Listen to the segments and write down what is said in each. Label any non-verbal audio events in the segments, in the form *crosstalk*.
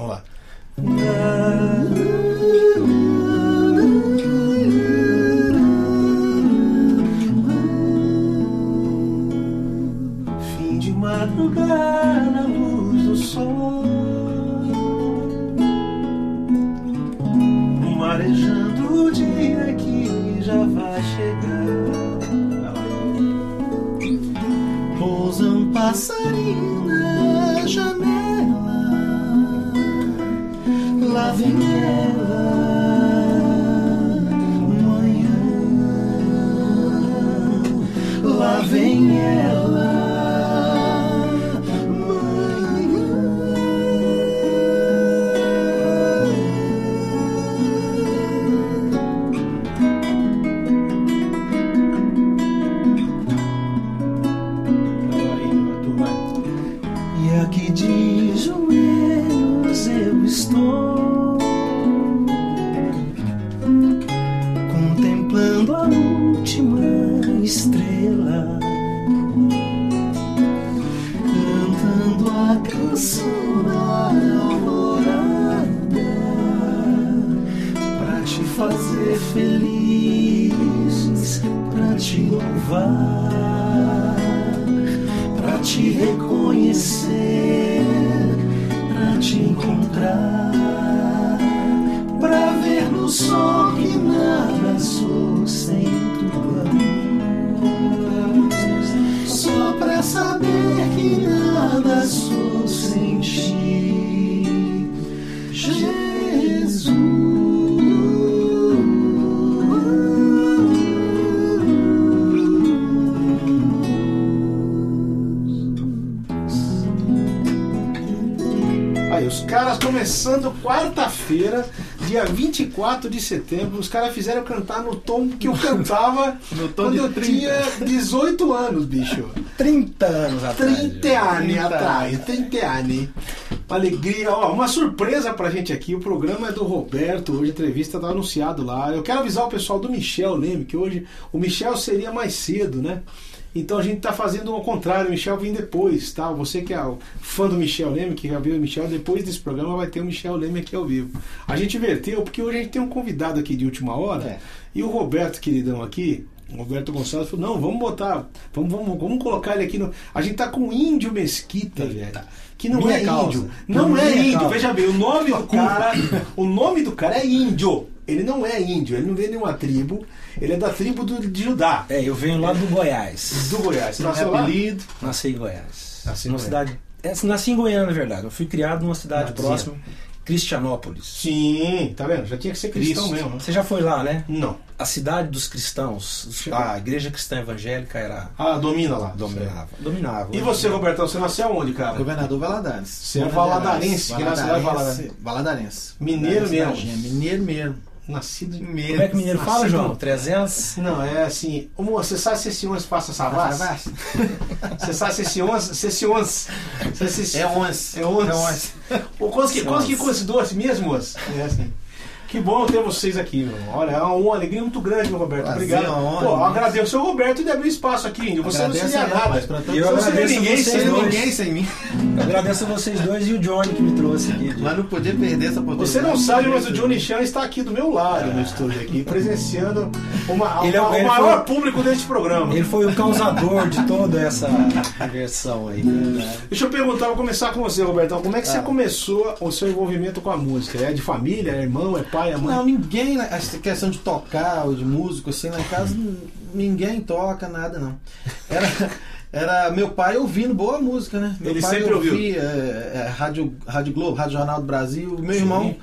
Vamos. Pra te encontrar, pra ver no sol começando quarta-feira, dia 24 de setembro, os caras fizeram cantar no tom que eu *laughs* cantava No tom quando eu 30. tinha 18 anos, bicho. 30 anos atrás. 30 anos 30 atrás, 30 anos. Alegria, ó, uma surpresa pra gente aqui. O programa é do Roberto, hoje a entrevista tá anunciado lá. Eu quero avisar o pessoal do Michel, lembre que hoje o Michel seria mais cedo, né? Então a gente tá fazendo ao contrário, o Michel vem depois, tá? Você que é fã do Michel Leme, que já viu o Michel, depois desse programa vai ter o Michel Leme aqui ao vivo. A gente inverteu, porque hoje a gente tem um convidado aqui de última hora, É. e o Roberto, queridão, aqui, o Roberto Gonçalves, falou: não, vamos botar, vamos, vamos, vamos colocar ele aqui no. A gente tá com o Índio Mesquita, velho. Que não Minha é causa. índio. Não Minha é índio. causa. Veja bem, o nome do cara. O nome do cara é índio. Ele não é índio, ele não vem de nenhuma tribo. Ele é da tribo do, de Judá, É, eu venho lá do Goiás. do Goiás. Você Não é nasceu lá? apelido. Nasci em Goiás. Nasci em numa Goiás. cidade. é, nasci em Goiânia, na verdade. Eu fui criado numa cidade próxima, Cristianópolis. Sim, tá vendo? Já tinha que ser cristão Cristo. mesmo. né? Você já foi lá, né? Não. A cidade dos cristãos, a igreja cristã evangélica era Ah, domina lá. dominava. Dominava. E você, Robertão, você nasceu onde, cara? Governador Valadares. Você é valadarense, que nasceu lá em Valadarense. Valadarense. Mineiro Valadarense, mesmo. Mineiro mesmo. Nascido em Mineiro. Como é que o mineiro fala, Nascido- João? 300? Não, é assim. Ô, moço, você sabe se esse 11 passa savas? *laughs* Você sabe se esse 11. Se esse 11. Se esse, É 11. É 11. É 11. O quanto que, É quanto que 11. custa esse doce mesmo, moço? É assim. Que bom ter vocês aqui, meu. Olha, é uma alegria muito grande, meu Roberto. Prazer, Obrigado. uma honra, Pô, imenso. agradeço ao Roberto de abrir espaço aqui. Você Agradeço não seria nada. E eu Você não seria ninguém sem ninguém sem mim. Eu agradeço a vocês dois e o Johnny que me trouxe aqui. Mas não podia perder essa oportunidade. Você não sabe, mas o Johnny Chan está aqui do meu lado no estúdio aqui, presenciando uma, *laughs* Ele é- uma- ele o maior foi- público deste programa. Ele foi o causador de toda essa *laughs* diversão aí. Deixa eu perguntar, vou começar com você, Robertão. Como é que você Ah. começou o seu envolvimento com a música? É de família, é irmão, é pai, é mãe? Não, ninguém, né, essa questão de tocar ou de músico, assim, lá em casa, ninguém toca nada, não. Era, era meu pai ouvindo boa música, né? Meu Ele pai sempre ouviu? ouvia é, é, Rádio, Rádio Globo, Rádio Jornal do Brasil. Meu Sim. irmão,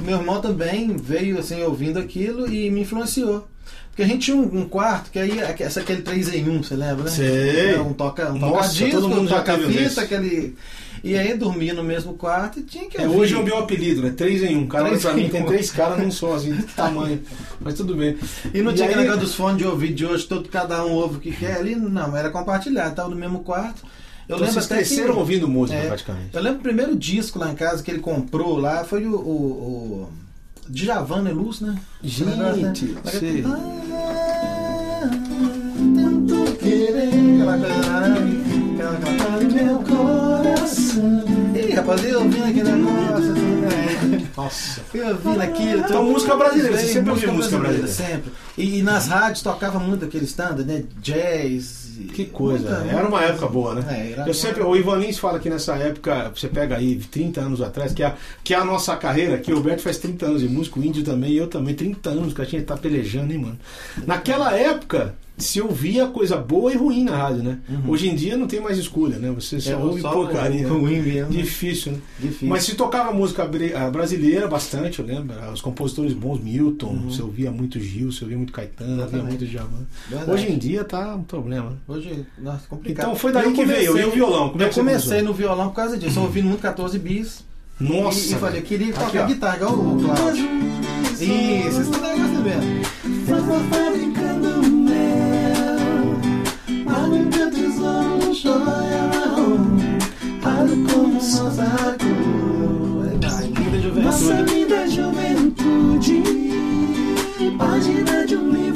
meu irmão também veio, assim, ouvindo aquilo e me influenciou. Porque a gente tinha um, um quarto, que aí, essa aquele 3 em 1, você lembra, né? Sei. É, Um toca, um Nossa, toca disco, todo mundo um toca fita, aquele... E aí dormia no mesmo quarto e tinha que É, hoje é o meu apelido, né? Três em um. Cara, Três *laughs* pra mim, em tem três caras num só, assim, de tamanho. Mas tudo bem. E não E tinha aí- aquele negócio dos fones de ouvido de hoje, todo cada um ouve o que quer ali, não, era compartilhado, tava no mesmo quarto. Eu Então, vocês cresceram que, ouvindo música, É. praticamente. Eu lembro o primeiro disco lá em casa que ele comprou lá foi o, o, o Djavan Luz, né? Gente, sei. Ah, tento querer aquela aquela no meu coração. Ih, rapaz, eu ouvindo aquele negócio, né? Nossa. Eu ouvindo aquilo. Então, música brasileira, você sempre ouviu música Sempre. E, nas rádios tocava muito aquele standard, né? Jazz, Que coisa, muita- era uma época boa, né? É, Eu sempre, o Ivan Lins fala que nessa época, você pega aí 30 anos atrás, que é, a- que é a nossa carreira, que o Roberto faz 30 anos de música, o Índio também, eu também, 30 anos que a gente tá pelejando, hein, mano? Naquela época, se ouvia coisa boa e ruim na rádio, né? Hoje em dia não tem mais escolha, né? Você só É, ouve só porcaria. o ruim mesmo. Difícil, né? Difícil. Mas se tocava música ah, brasileira bastante, eu lembro. Os compositores bons, Milton, você ouvia muito Gil, você ouvia muito Caetano, ouvia Exatamente. muito Djavan. Verdade. Hoje em dia tá um problema. né? Hoje, nossa, complicado. Então foi daí Eu que veio, comecei- e o violão? Como é eu comecei no violão por causa disso. Eu ouvindo muito 14 bis. Nossa! E, e falei, eu queria tocar guitarra, igual o Cláudio. Isso, esse negócio mesmo. Nossa linda juventude Página de um livro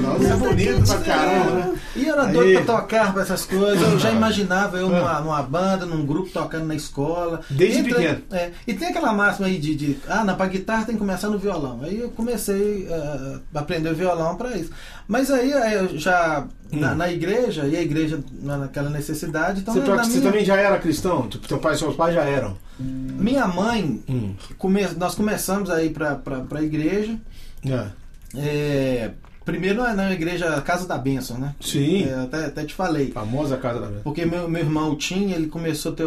Nossa, é bonito pra caramba, né? E eu era Aí. doido pra tocar pra essas coisas. Eu já imaginava eu numa, numa banda, num grupo, tocando na escola. Desde Entra- pequeno. É, e tem aquela máxima aí de, de ah, não, pra guitarra tem que começar no violão. Aí eu comecei eh, a aprender violão pra isso. Mas aí eh, eu já na, na igreja, e a igreja na- naquela necessidade, então Você, na- toca- na você minha, também já era cristão? Tipo, teu pai e seus pais já eram? minha mãe, Hum. come- nós começamos aí pra, pra, pra igreja. É. eh, primeiro na, na igreja Casa da Bênção, né? Sim. Eh, até, até te falei. Famosa casa da minha. Porque meu, meu irmão tinha, ele começou a ter,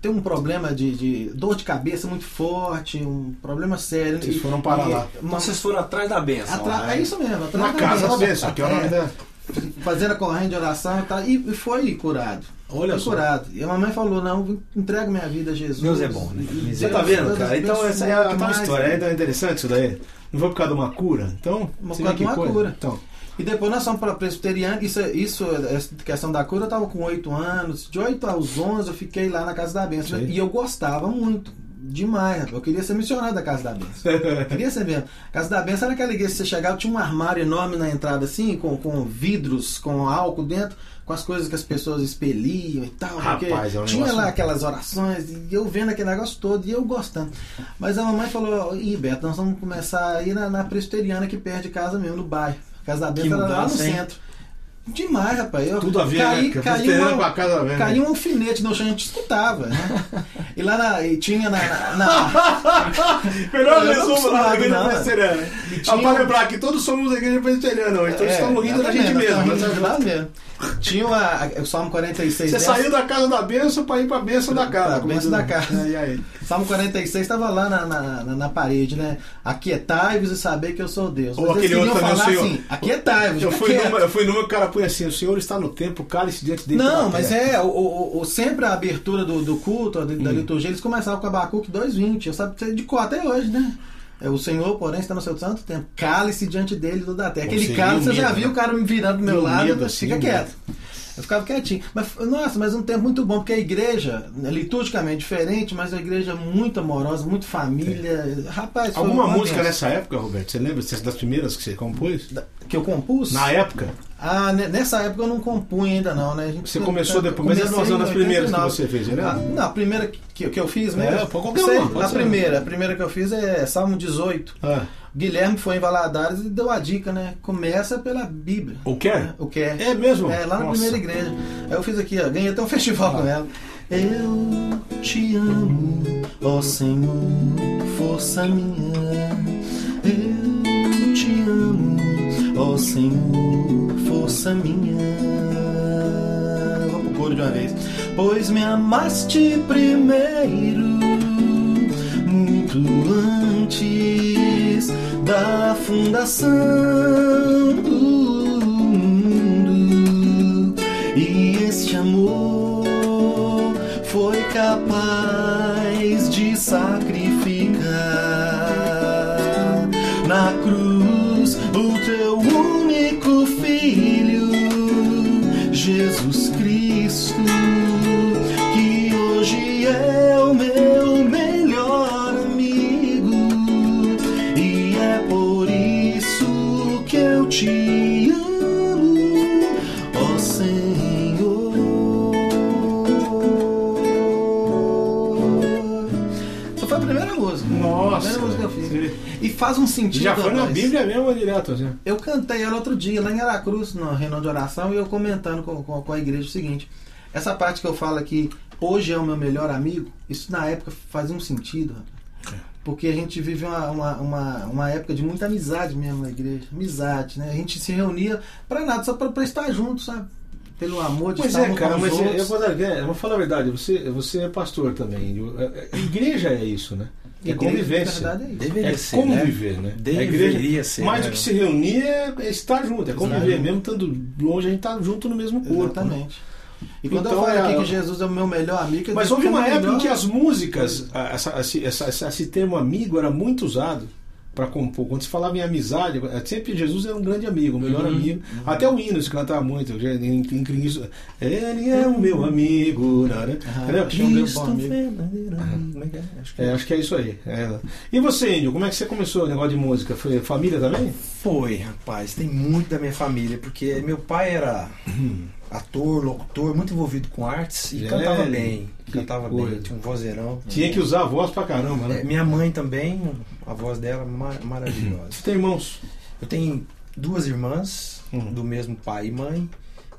ter um problema de, de dor de cabeça muito forte, um problema sério. Vocês E- foram parar e- lá. Então uma- vocês foram atrás da benção. atra- né? É isso mesmo, atrás Na da casa da bênção. bênção, que é o nome É, da. Fazendo a corrente de oração e tal, e e foi curado. Olha foi só. curado. E a mamãe falou: não, entrega minha vida a Jesus. Deus é bom, né? Você tá vendo, Deus cara? Então essa é a demais. história. É interessante isso daí. Não foi por causa de uma cura? Então, por causa de uma coisa. cura. Então, E depois nós fomos para presbiteriano. Isso, isso, essa questão da cura, eu tava com 8 anos. De 8 aos 11 eu fiquei lá na Casa da Bênção. Sim. E eu gostava muito. Demais, eu queria ser missionário da Casa da Bênção. *laughs* queria ser mesmo. Casa da Bênção era aquela igreja que você chegava, tinha um armário enorme na entrada, assim, com, com vidros, com álcool dentro, com as coisas que as pessoas expeliam e tal. porque Rapaz, é um tinha lá aquelas orações, e eu vendo aquele negócio todo, e eu gostando. Mas a mamãe falou, ih, Beto, nós vamos começar a ir na, na presbiteriana que perto de casa mesmo, no bairro. Casa da Bênção era lá no hein? centro. Demais, rapaz. Eu tudo a ver, caí, né? Caí, uma- com a casa velha. caiu um alfinete no chão, a gente escutava, né? *laughs* E lá na, e tinha na. na- na- *laughs* Melhor resumo lá da igreja não, presbiteriana. Só tinha- pra lembrar que todos somos da igreja presbiteriana hoje, então É, estamos rindo da gente mesmo. estamos né? rindo de lá mesmo. Tinha uma, o Salmo 46. Você saiu da casa da bênção pra ir pra bênção da casa. Pra bênção da casa. É, *laughs* aí? Salmo 46 estava lá na, na, na- parede, né? Aquietai-vos e saber que eu sou Deus. Ou Mas aquele outro queriam também, falar Senhor. assim, aquietai-vos. Eu fui, numa, eu fui numa que o cara põe assim: o Senhor está no tempo, cale-se diante dele. Não, mas terra. é, o, o- o- sempre a abertura do, do culto, da, da Hum. liturgia, eles começavam com Abacuque 2.20. Eu sabe que é de cor até hoje, né? É, o Senhor, porém, está no seu santo tempo. Cale-se diante dele toda a terra. Aquele cálice, você já viu né? o cara me virando do meu lado, assim, fica o quieto. Eu ficava quietinho. Mas, nossa, mas um tempo muito bom, porque a igreja, né, liturgicamente diferente, mas a igreja muito amorosa, muito família. Rapaz, foi Alguma uma música nessa época, Roberto? Você lembra das primeiras que você compôs? Da- Que eu compus? Na época? Ah, ne- nessa época eu não compunha ainda não, né? Você começou depois, mas comecei eram em as primeiras que 89. você fez, né? Ah, não, a primeira que, que eu fiz mesmo. É, qualquer Sei, uma, pode a ser. primeira, a primeira que eu fiz é Salmo 18. Ah, Guilherme foi em Valadares e deu a dica, né? Começa pela Bíblia. o que é? O que é? É mesmo? É, lá na Nossa. primeira igreja. Aí eu fiz aqui, ó, ganhei até um *laughs* festival com ela. Eu te amo, ó Senhor, força minha. Eu te amo, ó Senhor, força minha. Vamos pro coro de uma vez. Pois me amaste primeiro, muito antes da fundação do mundo. E este amor foi capaz de sacrificar na cruz o teu único filho, Jesus Cristo, sentido. Já foi na rapaz. Bíblia mesmo ou direto? Assim? Eu cantei ela outro dia, lá em Aracruz, na reunião de oração, e eu comentando com, com, com a igreja o seguinte: essa parte que eu falo aqui, hoje é o meu melhor amigo, isso na época fazia um sentido, rapaz. Porque a gente vive uma, uma, uma, uma época de muita amizade mesmo na igreja. Amizade, né? A gente se reunia pra nada, só pra, pra estar junto, sabe? Pelo amor de Pois estar é, cara, mas eu, eu vou, dar- é, eu vou falar a verdade, você, você é pastor também. É- é- Igreja é isso, né? É convivência. Na verdade é. Deveria É ser, conviver, né? A Deveria igreja, ser. Mais né? do que se reunir é, é estar junto, é conviver. junto. Mesmo estando longe, a gente tá junto no mesmo corpo. né? Exatamente. E quando Então, eu falo aqui é- que Jesus é o meu melhor amigo, Mas houve que é uma época melhor- em que as músicas, esse, essa- esse termo amigo era muito usado para compor. Quando se falava em amizade, é, sempre Jesus era um grande amigo, o melhor Uhum. amigo. Até o hino se cantava muito. já Em, em, Ele é o meu amigo. Né? Ah, um verdadeiro é é? Acho que É, acho que é isso aí. é. E você, Índio, como é que você começou o negócio de música? Foi família também? Foi, rapaz. Tem muito da minha família, porque meu pai era ator, locutor, muito envolvido com artes e Velho, cantava bem. Cantava coisa. bem, tinha um vozeirão. Tinha que usar a voz pra caramba, É, né? minha mãe também, a voz dela ma- maravilhosa. *clears throat* Você tem irmãos? Eu tenho duas irmãs, Uhum. do mesmo pai e mãe,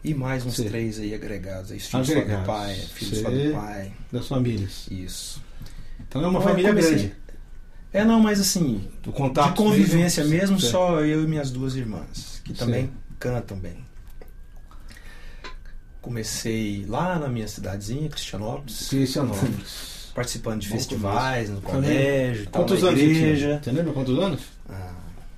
e mais uns Sei. três aí agregados. Aí, filhos só Agregados. do pai, filhos só Sei. do pai. Das famílias. Isso. Então é uma Então, família comecei- grande. É, não, mas assim, O contato de convivência mesmo, mesmo, só eu e minhas duas irmãs, que também cantam bem. Comecei lá na minha cidadezinha, Cristianópolis, Cristianópolis. Participando de Bom festivais no colégio, tal, Quantos na anos igreja. Você lembra quantos anos? Ah,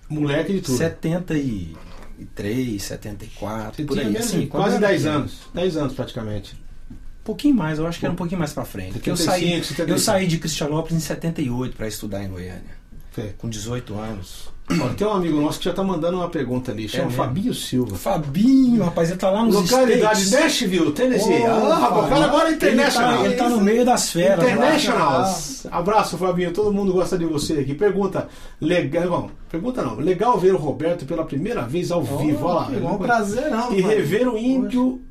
Moleque de tudo. 73, 74, Você por aí. Assim, quase eu era 10 pequeno. anos. 10 anos praticamente. Um pouquinho mais, eu acho que era um pouquinho mais pra frente. Porque eu saí, 75, 75. eu saí de Cristianópolis em 78 para estudar em Goiânia. Com 18 anos. Ó, tem um amigo nosso que já tá mandando uma pergunta ali. Chama mesmo? Fabinho Silva. Fabinho, rapaz, ele tá lá nos Localidade States. Nashville, Tennessee. Ô, ah, rapaz, o cara agora é Ele tá, international. ele tá no meio das feras. lá. International. Abraço, Fabinho. Todo mundo gosta de você aqui. Pergunta. Legal. Pergunta não. Legal ver o Roberto pela primeira vez ao vivo. Olha lá. É um prazer, não. E rever o índio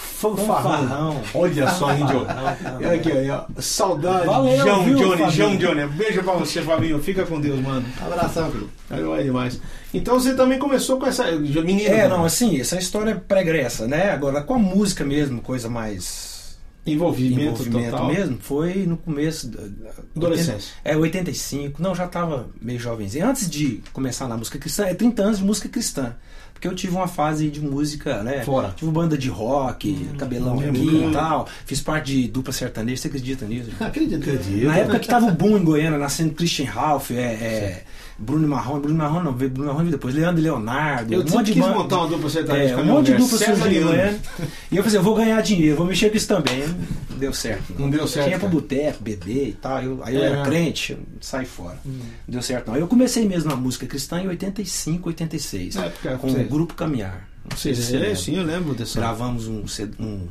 fanfarrão. Fanfarrão. Olha só, índio. Olha aqui, aí, ó. Saudade. Valeu, João viu, Johnny, Fabinho? João Johnny. Beijo pra você, Fabinho. Fica com Deus, mano. Abração. Aí é demais. Então você também começou com essa. Menino. É, não, assim, essa história é pregressa, né? Agora, com a música mesmo, coisa mais. Envolvimento, envolvimento total. mesmo, foi no começo. da- Adolescência. É, 85. Não, já tava meio jovenzinho. Antes de começar na música cristã, é 30 anos de música cristã. Porque eu tive uma fase de música, né? Fora. Tive banda de rock, cabelão hum, aqui hum. e tal. Fiz parte de dupla sertaneja, você acredita nisso? Acredito. Acredito. Na época que tava o boom em Goiânia, nascendo Christian Ralph, é, é, Bruno Marrone, Bruno Marrone não, Bruno Marrone depois, Leandro e Leonardo, Eu um monte de quis banda- montar uma dupla sertaneja é, um monte de mulher, dupla Leandro. Goiânia. E eu falei, eu vou ganhar dinheiro, vou mexer com isso também. Não deu certo. Não deu certo, Tinha pro boteco, beber e tal. Eu- aí eu É. era crente, eu saí fora. Não deu certo não. Aí eu comecei mesmo na música cristã em 85, 86. Na época, com o Grupo Caminhar. Não sei se você Sim, lembra. sim, eu lembro dessa. Gravamos um, um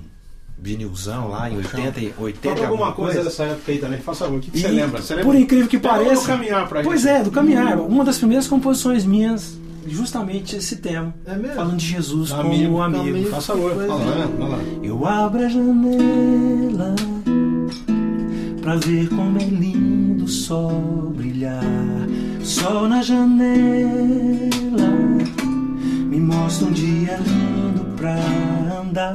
vinilzão lá em 80, e 80 Fala alguma alguma coisa dessa época aí também, faça favor. O que, que E, você lembra? Você lembra? Por incrível que pareça. do caminhar pra Pois gente. é, do caminhar. Uma das primeiras composições minhas, justamente esse tema. É mesmo? Falando de Jesus Amigo, como amigo. amigo. Faça favor. Lá, é. Eu abro a janela pra ver como é lindo o sol brilhar. Sol na janela me mostra um dia lindo pra andar.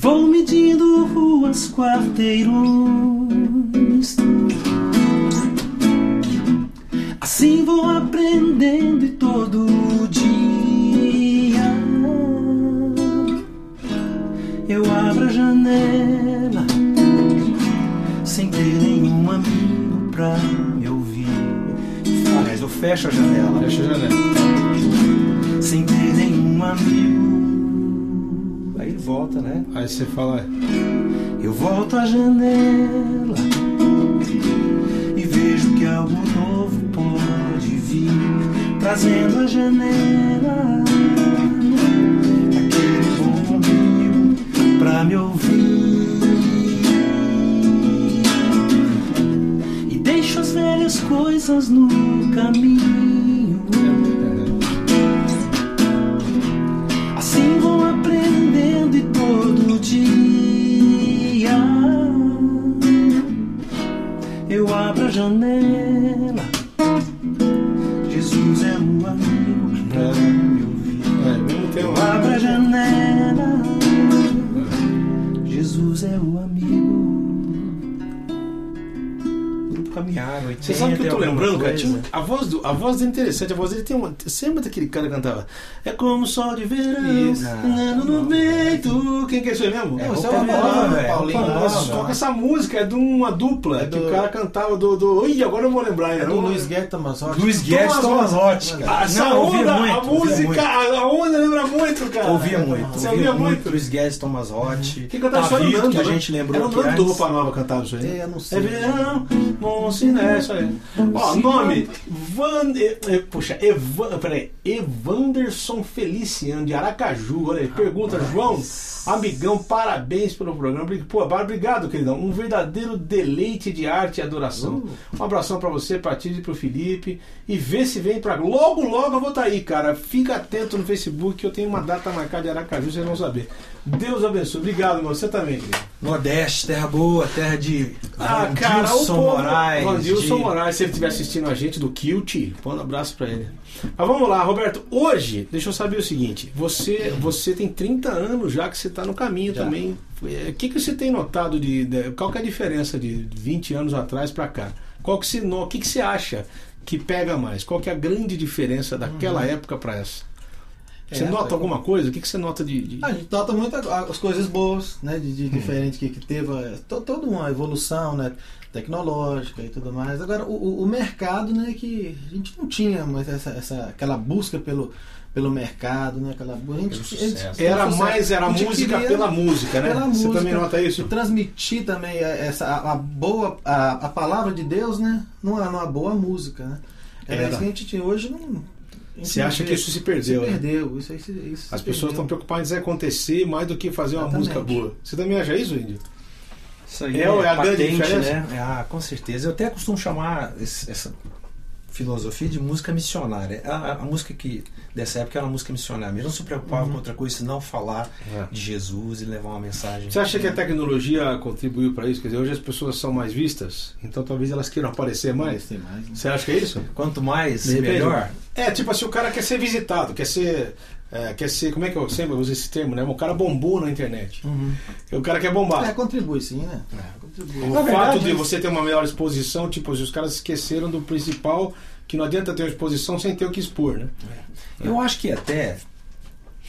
Vou medindo ruas, quarteirões. Assim vou aprendendo e todo dia eu abro a janela sem ter nenhum amigo pra me ouvir. Aliás, eu fecho a janela Deixa a janela. sem ter nenhum amigo. Volta, né? Aí você fala. Eu volto à janela e vejo que algo novo pode vir, trazendo a janela aquele bom amigo pra me ouvir. E deixo as velhas coisas no caminho. A a, voz do, a voz dele é interessante, a voz dele tem uma. Lembra daquele cara que cantava? É como o sol de verão, Isso. andando no peito. Quem que é isso aí mesmo? É, o você é Paulo nova, velho. Paulinho Paulo Nova. Nova. Toca essa música, é de uma dupla, É que do- o cara cantava do. do... Ih, agora eu vou lembrar. É do um- Luiz Guedes Tomasotti. Luiz Guedes. Ah, Essa Não, onda, muito, a música, a onda lembra muito, cara. Ouvia muito. Você ouvia muito? Luiz Guedes Tomasotti. Quem cantava isso era o Tavito, Nando, que a né? gente lembrou Era o Nando do. Roupa Nova cantava isso aí. É, não. É verão, bom sinal, é isso aí. Ó, nome, Van, eh, eh, puxa, Evan, peraí, Evanderson Feliciano, de Aracaju, olha aí, pergunta, João, amigão, parabéns pelo programa, pô, obrigado, queridão, um verdadeiro deleite de arte e adoração. Um abração pra você, pra Tide e pro Felipe, e vê se vem pra, logo, logo eu vou estar aí, cara, fica atento no Facebook, que eu tenho uma data marcada de Aracaju, vocês vão saber. Deus abençoe, obrigado, meu, você também, querido. Nordeste, terra boa, terra de Ah, cara, o Vandilson povo, Moraes. Vandilson de- Moraes, se ele estiver assistindo a gente do Kilt, põe um abraço pra ele. Mas vamos lá, Roberto. Hoje, deixa eu saber o seguinte: você, você tem 30 anos já que você está no caminho Já. também. É, O que, que você tem notado de, de- Qual que é a diferença de 20 anos atrás pra cá? Qual que você, o que, que você acha que pega mais? Qual que é a grande diferença daquela época pra essa? Você É, nota foi- alguma coisa? O que, que você nota de. de- A gente nota muito as coisas boas, né? De, de diferente que, que teve, é, to- toda uma evolução, né? Tecnológica e tudo mais. Agora, o, o- mercado, né? Que a gente não tinha mais essa, essa, aquela busca pelo, pelo mercado, né? Aquela, a gente, Pelo a gente- sucesso. Era pelo mais, era música queria- pela música, né? pela você música. também nota isso? Transmitir também essa, a, a boa, a, a palavra de Deus, né? Numa, numa boa música, né? É Era isso que a gente tinha. Hoje não. Você acha que isso se perdeu, Se né? perdeu. Isso, isso, isso se As pessoas estão preocupadas em acontecer mais do que fazer uma Exatamente. música boa. Você também acha isso, Índio? Isso aí É, é, é a grande patente, diferença? né? Ah, com certeza. Eu até costumo chamar esse- essa filosofia de música missionária. A, a- música que dessa época era uma música missionária. mesmo. não se preocupava com outra coisa senão falar de Jesus e levar uma mensagem. Você acha que a tecnologia contribuiu para isso? Quer dizer, hoje as pessoas são mais vistas, então talvez elas queiram aparecer mais? Tem mais, né? Você acha que é isso? Quanto mais, melhor. É, tipo assim, o cara quer ser visitado, quer ser. É, quer ser. Como é que eu sempre uso esse termo, né? O cara bombou na internet. Uhum. O cara quer bombar. É, contribui sim, né? Contribui. O Na verdade, fato de isso- você ter uma melhor exposição, tipo, os caras esqueceram do principal, que não adianta ter uma exposição sem ter o que expor, né? Eu acho que até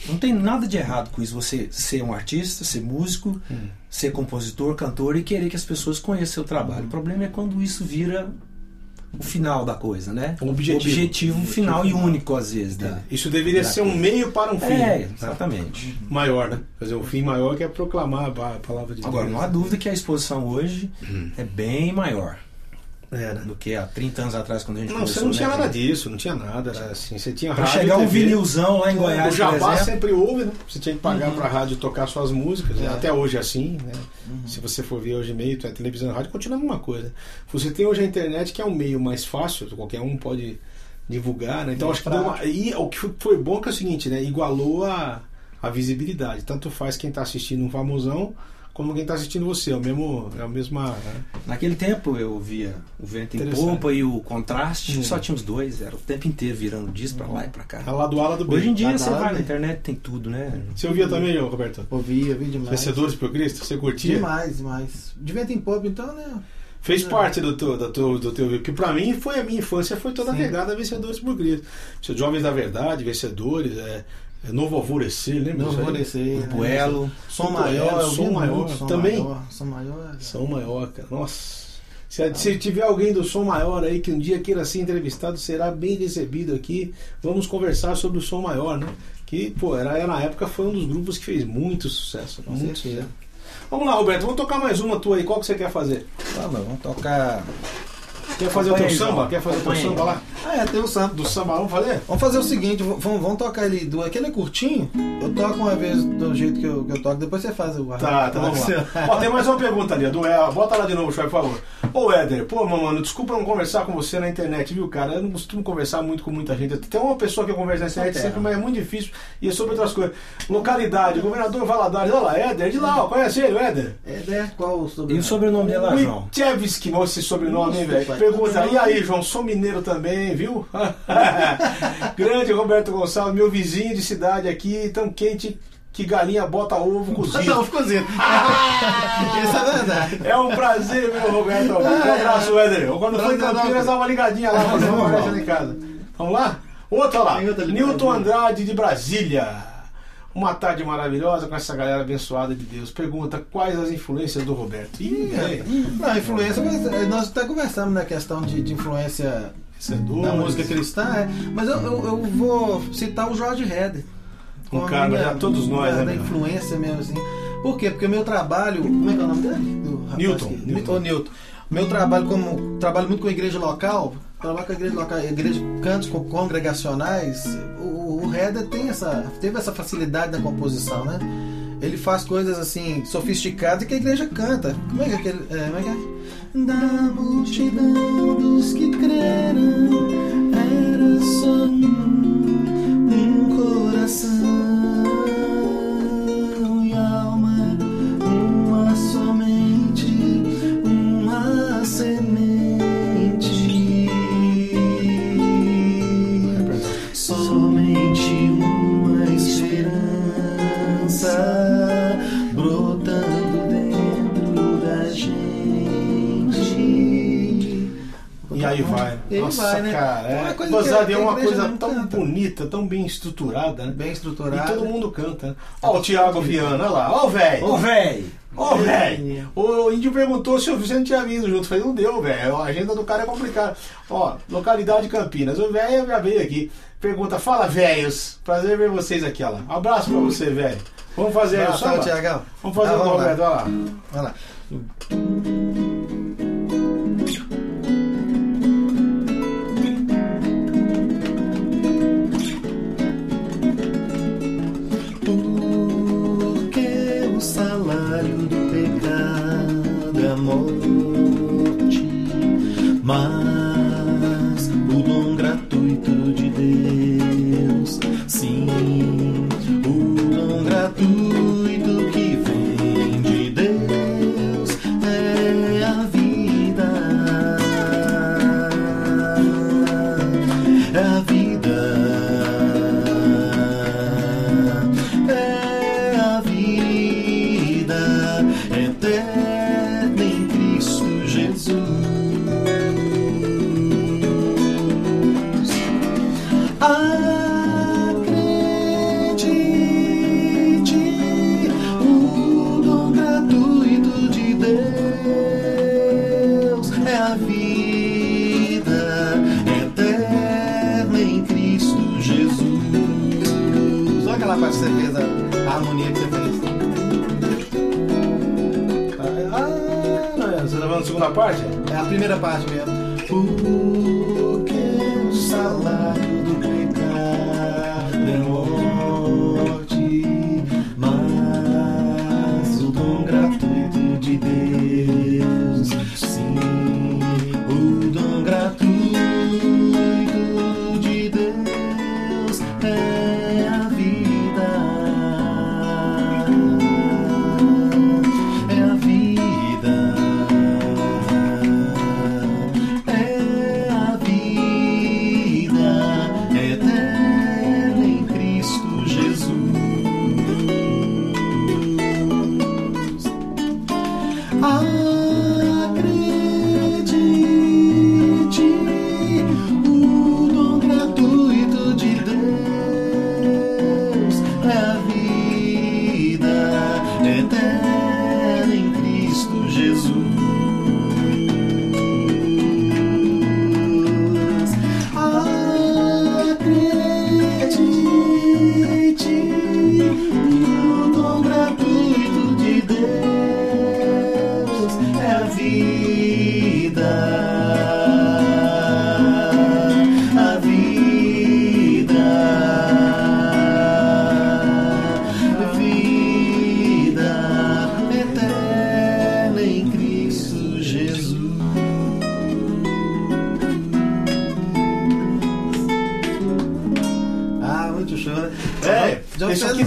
não tem nada de errado com isso. Você ser um artista, ser músico, Hum. ser compositor, cantor e querer que as pessoas conheçam seu trabalho. O problema é quando isso vira o final da coisa, né? O objetivo. final e único às vezes. Né? Isso deveria Da ser um meio para um fim. É, né? exatamente. Maior, né? Fazer um fim maior que é proclamar a palavra de Agora, Deus. não há dúvida que a exposição hoje é bem maior É, né? do que há 30 anos atrás, quando a gente Não, você começou. não tinha né, nada gente? disso, não tinha nada. Era assim, você tinha Pra rádio, chegar um vinilzão lá em Goiás, o Jabá sempre houve, né? Você tinha que pagar pra rádio tocar suas músicas. né? É. Até hoje é assim, né? Se você for ver hoje meio, a televisão e rádio, continua a mesma coisa. Você tem hoje a internet, que é um meio mais fácil, qualquer um pode divulgar, né? Então acho que uma, e o que foi- bom que é o seguinte, né? Igualou a, a visibilidade. Tanto faz quem tá assistindo um famosão, como quem tá assistindo você. É o mesmo. É a mesma. né? Naquele tempo eu via o vento em popa e o contraste, Hum. só tinha os dois, era o tempo inteiro virando disco pra lá e pra cá. A lá do ala do Hoje em bem. dia você vai na internet, tem tudo, né? Você ouvia também, ô, Roberto? Ouvi, ouvi demais. Vencedores por Cristo? Você curtia? Demais, demais. De vento em pop, então, né? Fez É. parte do teu, do teu, do teu que pra mim foi a minha infância foi toda Sim. regada a vencedores por Cristo. Jovens da Verdade, vencedores, é, é Novo Alvorecer, lembra descer. Grupo né? Elo. Som Grupo maior, Elo, Som Maior, som também? Maior, som maior. Som Maior, cara. Nossa. Se, se tiver alguém do Som Maior aí que um dia queira ser entrevistado, será bem recebido aqui. Vamos conversar sobre o Som Maior, né? Que, pô, era, era- na época foi um dos grupos que fez muito sucesso. Muito sucesso. Vamos lá, Roberto, vamos tocar mais uma tua aí. Qual que você quer fazer? Vamos, vamos tocar. Quer fazer o teu samba? Quer fazer o teu samba lá? Ah, é, tem o samba. Do samba, vamos fazer? Vamos fazer o seguinte, vamos, vamos tocar ele do. Aquele é curtinho, eu toco uma vez do jeito que eu, que eu toco, depois você faz o Tá, tá, vamos lá. Ó, tem mais uma pergunta ali, do El. Bota lá de novo, Chay, por favor. Ô Éder, pô, mano, desculpa não conversar com você na internet, viu, cara? Eu não costumo conversar muito com muita gente. Tem uma pessoa que eu converso na internet sempre, mas é muito difícil. E é sobre outras coisas. Localidade, governador Valadares. Olha lá, Éder, de lá, ó, conhece ele, Éder? É, né? Qual o E sobrenome? o sobrenome dele lá, João? Wichewski, mas esse sobrenome, hein, velho? Pergunta, e aí, João, sou mineiro também, viu? *laughs* Grande Roberto Gonçalves, meu vizinho de cidade aqui, tão quente que galinha bota ovo *laughs* cozido. Não, ficou cozido. Isso é verdade. É um prazer, meu Roberto. Um abraço, Éder. Quando foi em Campinas, dá uma ligadinha lá, fazer uma lá. em casa. Vamos lá? Lá. Outra ali, Newton. Andrade de Brasília. Uma tarde maravilhosa com essa galera abençoada de Deus. Pergunta quais as influências do Roberto. Ih, é. Não, influência, mas eh, nós até conversamos na questão de, de influência da música cristã, é, mas eu, eu, eu vou citar o Jorge Heder. Como a cara, já todos nós, da, né, da influência mesmo, assim. Por quê? Porque o meu trabalho. Como é que é o nome dele? Do rapaz Newton. que- Newton. Newton. Meu trabalho como. Trabalho muito com a igreja local, trabalho com a igreja local, igreja cantos co- congregacionais, o, o Heder tem essa, teve essa facilidade na composição, né? Ele faz coisas assim, sofisticadas que a igreja canta. Como é que é aquele. É, como é que é? Da multidão dos que creram, era só um, um Nossa, vai, né? cara. É É, uma coisa Gozada, é uma coisa tão canta. bonita, tão bem estruturada, né? Bem E estruturado. todo mundo canta. né? Ó, o Thiago Viana, olha lá. Ó, o velho. Ô, véi! Ó, velho! O índio perguntou se o Vicente tinha vindo junto. Falei, não deu, velho. A agenda do cara é complicada. Ó, localidade Campinas. O velho já veio aqui. Pergunta, fala, velhos. Prazer ver vocês aqui, ó lá. Abraço pra você, velho. Vamos fazer aí o samba? Tiagão. Vamos fazer Ah, o. Roberto, olha lá. Vai lá. Mas parte? É a primeira parte mesmo. Porque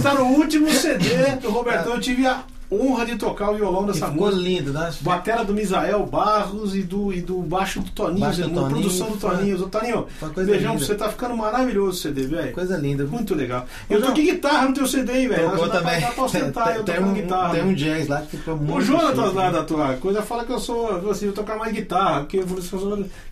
John Esse fez- aqui tá no último CD do *laughs* Robertão. Eu tive a honra de tocar o violão dessa ficou música. lindo, né? Batera do Misael Barros e do, e do baixo do Toninho, Baixo do Toninho, produção do Toninho. Toninho, Foi coisa beijão linda. você, tá ficando maravilhoso o CD, velho. Coisa linda. Muito legal. Eu toquei guitarra no teu CD velho. Tocou Dá pra- também. Dá pra ostentar eu um, guitarra. tem um jazz lá que ficou muito O Jonatas chique. lá da tua coisa fala que eu sou, assim, eu tocar mais guitarra, porque eu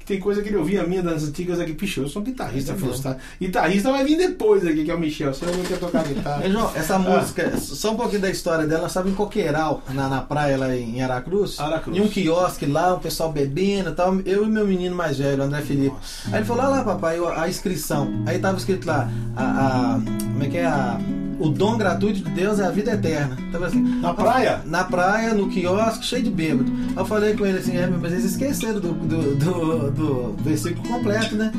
tem coisa que ele ouvia minha das antigas aqui, picho, eu sou um guitarrista É frustrado. Guitarrista vai vir depois aqui, que é o Michel, você não quer tocar guitarra. João, Ah. essa música, só um pouquinho da história dela, nós estávamos em Coqueiral, na, na praia lá em Aracruz. Aracruz. E um quiosque lá, o pessoal bebendo e tal. Eu e meu menino mais velho, André Felipe. Aí ele falou: Olha lá, papai, a inscrição. Aí tava escrito lá: a, a- como é que é? A, o dom gratuito de Deus é a vida eterna. Tava assim. Na praia? Na praia, no quiosque, cheio de bêbado. Aí eu falei com ele assim: é, mas eles esqueceram do, do, do, do versículo completo, né?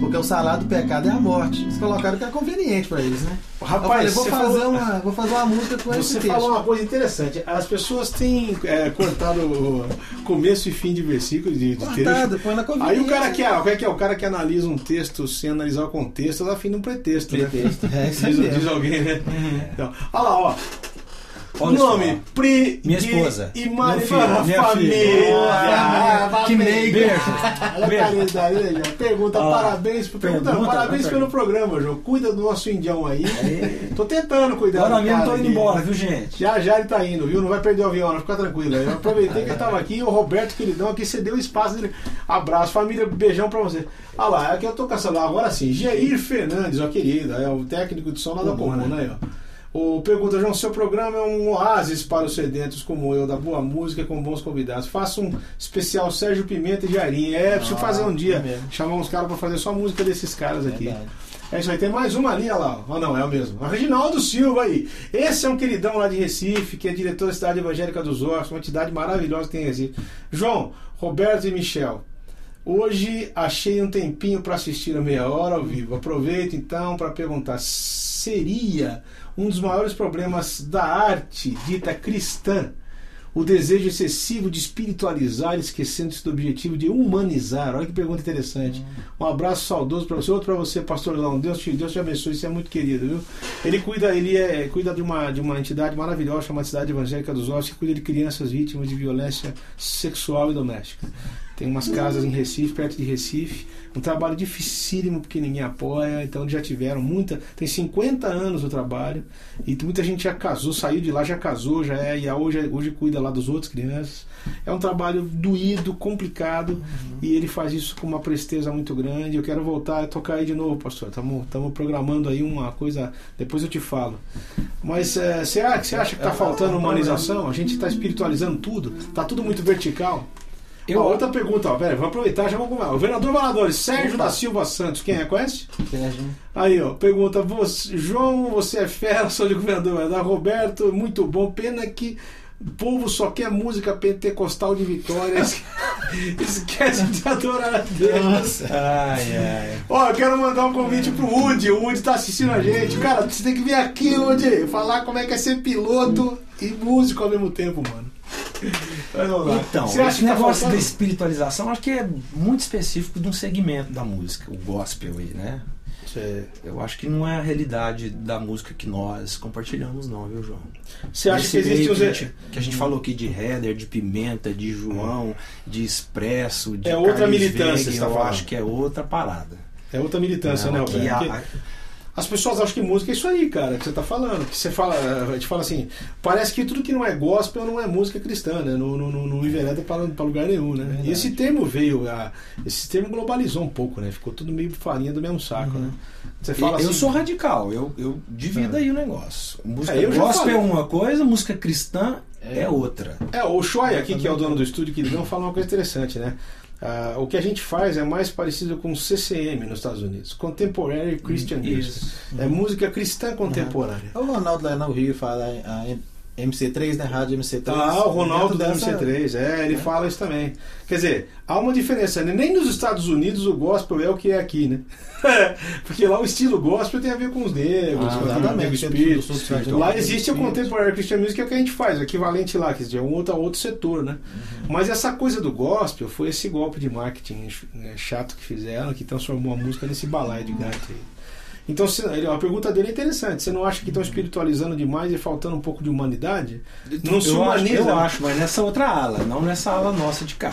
Porque o salário do pecado é a morte. Eles colocaram que é conveniente pra eles, né? Rapaz, eu falei, vou você fazer, falou- uma, vou fazer uma música com esse Você texto. falou uma coisa interessante. As pessoas têm é, cortado o começo e fim de versículos de, de Cortado, põe na Aí o cara que é, o que é o cara que analisa um texto sem analisar o contexto, tá afim de um pretexto, né? Pretexto, é isso aí diz, diz alguém, né? Então, olha lá, ó. Olha Nome. Pri, Minha esposa. E Meu Maria filho, minha família. Ah, que Beijo. caridade, né? Pergunta, parabéns, pergunta, Pergunta, parabéns pelo programa, João. Cuida do nosso indião aí. Tô tentando cuidar Agora mesmo tô indo embora, viu, gente? Já já ele tá indo, viu? Não vai perder o avião, não. Fica tranquilo. Eu aproveitei que eu tava aqui, o Roberto Queridão aqui cedeu o espaço dele. Abraço, família, beijão pra você. Ah lá, aqui eu tô caçando. Agora sim, Jair Fernandes, ó querido, é o técnico de som lá da Comum, né? O pergunta, João, seu programa é um oásis para os sedentos como eu, da boa música com bons convidados. Faça um especial Sérgio Pimenta e Jairinho. É, preciso Ah, fazer um dia. é. Chamar uns caras pra fazer só música desses caras aqui. Verdade. É isso aí, tem mais uma ali, olha lá. Ah, não, é o mesmo. A Reginaldo Silva aí. Esse é um queridão lá de Recife, que é diretor da Cidade Evangélica dos Ossos, uma entidade maravilhosa que tem em Recife. João, Roberto e Michel. Hoje achei um tempinho para assistir a meia hora ao vivo. Aproveito então para perguntar: seria um dos maiores problemas da arte dita cristã o desejo excessivo de espiritualizar, esquecendo-se do objetivo de humanizar. Olha que pergunta interessante. Um abraço saudoso para você, outro para você, Pastor Lão. Deus te, Deus te abençoe, você é muito querido, viu? Ele cuida, ele é, cuida de uma, de uma entidade maravilhosa chamada Cidade Evangélica dos Ossos, que cuida de crianças vítimas de violência sexual e doméstica. Tem umas casas em Recife, perto de Recife. Um trabalho dificílimo porque ninguém apoia. Então já tiveram muita. Tem 50 anos o trabalho. E muita gente já casou, saiu de lá, já casou, já é. E hoje, hoje cuida lá dos outros crianças. É um trabalho doído, complicado. E ele faz isso com uma presteza muito grande. Eu quero voltar a tocar aí de novo, pastor. Estamos programando aí uma coisa. Depois eu te falo. Mas é, será que você acha que está faltando humanização? A gente está espiritualizando tudo? Está tudo muito vertical? Eu- outra pergunta, ó, pera, vamos aproveitar, já vamos começar. O vereador Valadores, Sérgio da Silva Santos, quem é? Conhece? Sérgio. Aí, ó, pergunta, você, João, você é fera, *laughs* sou de governador, da Roberto, muito bom, pena que o povo só quer música pentecostal de vitória, esque- *laughs* esquece de adorar a Deus. Ai, ai. Ó, eu quero mandar um convite pro Woody, o Woody tá assistindo a gente. Cara, você tem que vir aqui, Woody, falar como é que é ser piloto e músico ao mesmo tempo, mano. Mas vamos lá. Então, Você acha esse tá negócio faltando? da espiritualização acho que é muito específico de um segmento da música, o gospel aí, né? Eu acho que não é a realidade da música que nós compartilhamos, não, viu, João? Você acha Esse que existe uns... que, a gente, que a gente falou aqui de Heather, de Pimenta, de João, de Expresso, de É outra Carlos militância, Wegg, você tá eu falando. acho que é outra parada. É outra militância, Não, né, Alberto? As pessoas acham que música é isso aí, cara, que você tá falando. Que você fala, a gente fala assim, parece que tudo que não é gospel não é música cristã, né? Não, não, não, não envereda para, para lugar nenhum, né? Verdade. E esse termo veio, a, esse termo globalizou um pouco, né? Ficou tudo meio farinha do mesmo saco, né? Você fala eu assim, sou radical, eu, eu divido É. aí o negócio. Música É, eu gospel é uma coisa, música cristã é, outra. É, o Shoy aqui, que é o dono do estúdio, que ele não fala uma coisa interessante, né? Ah, o que a gente faz é mais parecido com CCM nos Estados Unidos, Contemporary Christian Music. É música cristã contemporânea. O Ronaldo lá no Rio fala a MC3, né? Rádio MC3. Ah, o Ronaldo da Dentro dessa- MC3, é, ele fala isso também. Quer dizer, há uma diferença, né? Nem nos Estados Unidos o gospel é o que é aqui, né? *laughs* Porque lá o estilo gospel tem a ver com os negros, Ah, com o negro espírito. do sul, espírito. Lá existe o. Contemporary Christian Music, que é o que a gente faz, o equivalente lá, quer dizer, é um outro, outro setor, né? Mas essa coisa do gospel foi esse golpe de marketing né, chato que fizeram, que transformou a música nesse balaio de gato aí. Então, se- a pergunta dele é interessante. Você não acha que estão espiritualizando demais e faltando um pouco de humanidade? Não se eu, acho, humaniza. eu acho, mas nessa outra ala, não nessa ala nossa de cá.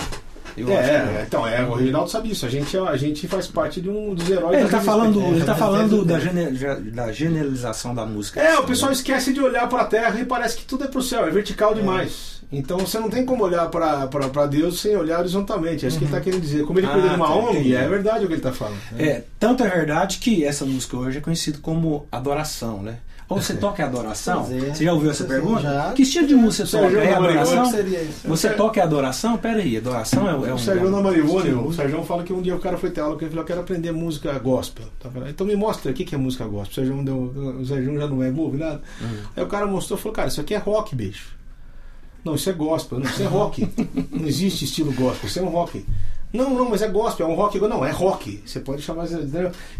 Eu É, acho que não. é, então, é, o Reginaldo sabe isso. A gente, é- a gente faz parte de um dos heróis É, ele da tá falando, ele tá É, falando é, da, gene- da generalização da música. É, o pessoal esquece de olhar para a Terra e parece que tudo é pro céu, é vertical demais. Então você não tem como olhar para Deus sem olhar horizontalmente. É isso que ele está querendo dizer. Como ele Ah, cuida de uma tá, ONG, entendi. é verdade o que ele está falando. É, tanto é verdade que essa música hoje é conhecida como adoração, né? Ou você *laughs* toca adoração? É. Você já ouviu essa pergunta? já. Que estilo de música você toca? É adoração? Você toca adoração? Pera aí, adoração é, é um... O Sérgio na Marivone, estilo- o Sérgio fala que um dia o cara foi ter aula que ele falou: Eu quero aprender música gospel. Tá Então me mostra o que é música gospel. O Sérgio, deu, o Sérgio já não é burro, nada. Aí o cara mostrou e falou: Cara, isso aqui é rock, bicho. Não, isso é gospel. Não, isso é rock. não existe estilo gospel, isso é um rock. Não, não, mas é gospel, é um rock. Não, é rock. Você pode chamar.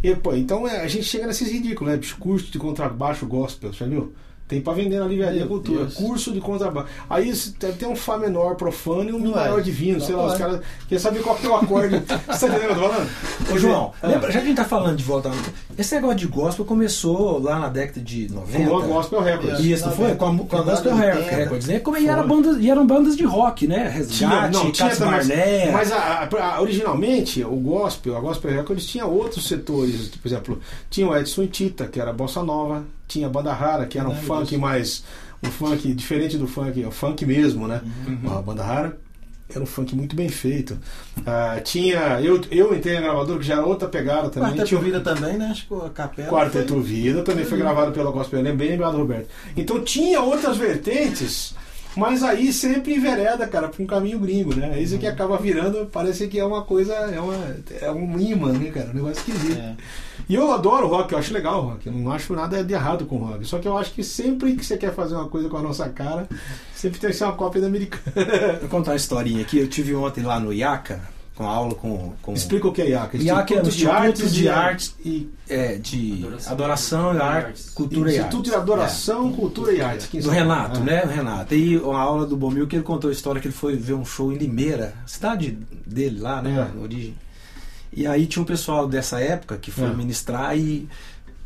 E, pô, então é, a gente chega nesses ridículos, né? bicho? Curso de contrabaixo gospel, já viu? Tem pra vender na livraria cultura. Deus. Curso de contrabaixo. Aí deve ter um Fá menor profano e um Mi Não é. maior divino. Não sei lá, os pode. caras querem saber qual que é o acorde. *laughs* Você tá entendendo o que eu tô falando? Ô João, Ah. lembra, já que a gente tá falando de volta. Esse negócio de gospel começou lá na década de 90. Fundou a Gospel Records. Isso, não foi? Com a, com a Gospel Final de Re- 80. Records, né? Como, e, era bandas, e eram bandas de rock, né? Resgate, Cats também, Barnett. Mas a- a- a- originalmente, o gospel, a Gospel Records tinha outros setores. Por exemplo, tinha o Edson e Tita, que era bossa nova. Tinha a Banda Rara, que era um funk mais. Um funk diferente do funk, o funk mesmo, né? Uhum. A Banda Rara era um funk muito bem feito. Ah, tinha. Eu, eu entrei na gravadora, que já era outra pegada também. Quarteto Tinha Vida também, né? Acho que a capela. Quarteto foi- Vida também foi gravado pela Gospel, é bem lembrado, Roberto. Então tinha outras vertentes, mas aí sempre envereda, cara, pra um caminho gringo, né? É isso que acaba virando, parece que é uma coisa, é, uma, é um imã, né, cara? Um negócio esquisito. É. E eu adoro rock, eu acho legal o rock, eu não acho nada de errado com o rock. Só que eu acho que sempre que você quer fazer uma coisa com a nossa cara, sempre tem que ser uma cópia da americana. Vou contar uma historinha aqui. Eu tive ontem lá no IACA, com aula com. com Explica o que é IACA. IACA é um Instituto de e- Artes e. É, de Adoração. Adoração, e Arte, Cultura e Arte. Instituto de Adoração, Cultura e Artes. Quem Do sabe? Renato, Ah. né? O Renato. E uma aula do Bomil que ele contou a história que ele foi ver um show em Limeira, cidade dele lá, né? É. Na origem. E aí tinha um pessoal dessa época que foi É. ministrar e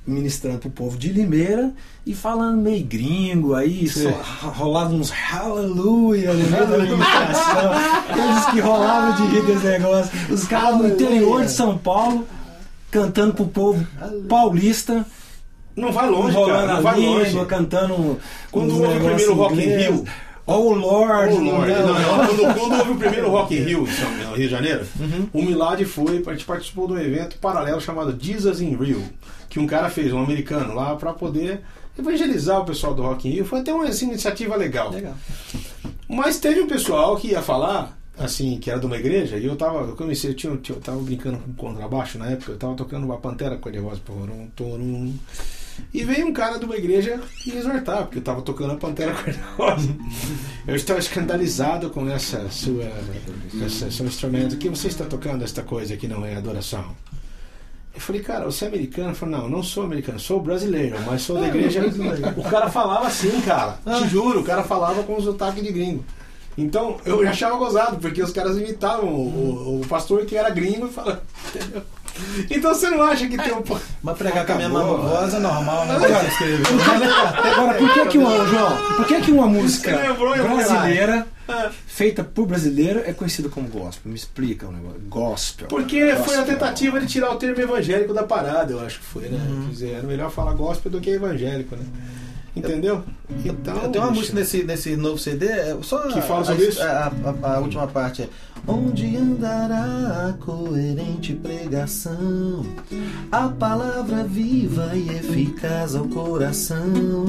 ministrando pro povo de Limeira e falando meio gringo, aí só rolava uns hallelujah no meio da ministração, coisas *laughs* que rolavam de rir desse negócio. Os caras no interior de São Paulo cantando pro povo paulista, Não vai longe, rolando cara. Não a vai língua, longe. cantando. Quando houve o primeiro Rock in. Rio? Oh Lord, Oh, Lord. não, Não, quando, quando houve o primeiro Rock in Rio, no Rio de Janeiro, Uhum. o Milad foi, a gente participou de um evento paralelo chamado Jesus in Rio, que um cara fez, um americano, lá para poder evangelizar o pessoal do Rock in Rio. Foi até uma assim, iniciativa legal. Legal. Mas teve um pessoal que ia falar, assim, que era de uma igreja, e eu tava, eu comecei, eu, tinha, eu tava brincando com contrabaixo na época, eu tava tocando uma pantera cor-de-rosa, porum, torum. E veio um cara de uma igreja me exortar, porque eu tava tocando a pantera cor-de-rosa. Eu estava escandalizado com essa sua, essa, seu instrumento. O que você está tocando esta coisa que não é adoração? Eu falei, cara, você é americano? Ele falou, não, não sou americano, sou brasileiro, mas sou da igreja. o cara falava assim, cara. Te juro, o cara falava com o sotaque de gringo. Então eu achava gozado, porque os caras imitavam o, o- o pastor que era gringo e falava. Entendeu? Então você não acha que tem um. Mas pregar com a minha mamãe voz é normal, né? Agora, Agora, por que, que uma, João, por que, que uma música brasileira, Ah. feita por brasileiro, é conhecida como gospel? Me explica o negócio. Gospel. Porque foi a Gospel. tentativa de tirar o termo evangélico da parada, eu acho que foi, né? Quer dizer, era melhor falar gospel do que evangélico, né? Entendeu? Então. Tenho uma música nesse, nesse novo CD, é só Que fala sobre a, isso? A, a- a última parte é Onde andará a coerente pregação? A palavra viva e eficaz ao coração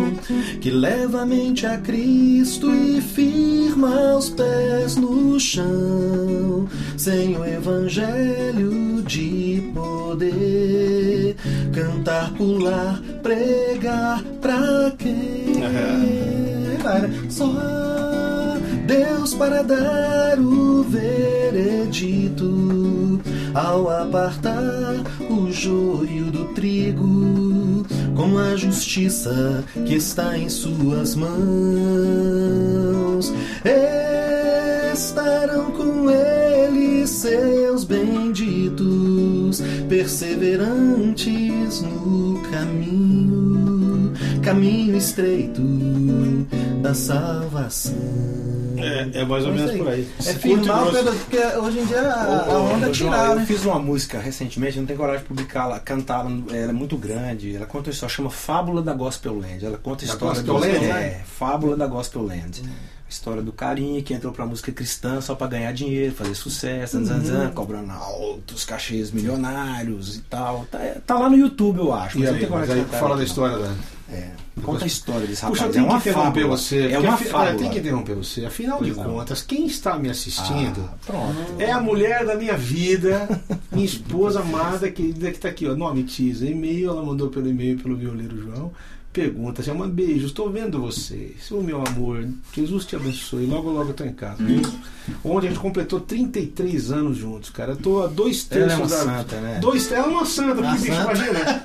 Que leva a mente a Cristo e firma os pés no chão. Sem o evangelho de poder Cantar, pular, pregar pra quem? Cara, *laughs* Só Deus para dar o veredito ao apartar o joio do trigo com a justiça que está em suas mãos. Estarão com ele seus benditos perseverantes no caminho, caminho estreito da salvação. É, é mais ou É menos por aí. É firmar, porque hoje em dia a, onda é tirar, eu né? fiz uma música recentemente, não tenho coragem de publicá-la, cantá-la, ela é muito grande. Ela conta a história, chama Fábula da Gospel Land. Ela conta a Da história Gospel do, Land, é, né? Fábula da Gospel Land. A história do carinha que entrou pra música cristã só pra ganhar dinheiro, fazer sucesso, zan, zan, zan, cobrando altos cachês milionários e tal. Tá, tá lá no YouTube, eu acho. E mas eu não aí, tenho mas coragem aí fala aqui, da não. história da. É, conta a história desse rapaz. Puxa, eu é uma que interromper fábula. você. É uma fábula. Tenho que interromper você. Afinal de Pois não. contas, quem está me assistindo Ah, é a mulher da minha vida, minha esposa amada, querida, que está aqui, ó. Nome Tisa, e-mail, ela mandou pelo e-mail pelo violeiro João. Pergunta, se chama beijo, estou vendo vocês. O meu amor, Jesus te abençoe. Logo, logo eu estou em casa. Hum. Onde a gente completou 33 anos juntos, cara. Eu tô a dois Ela é terços uma da. santa, né? Dois, ela é uma santa, Uma que bicho, imagina.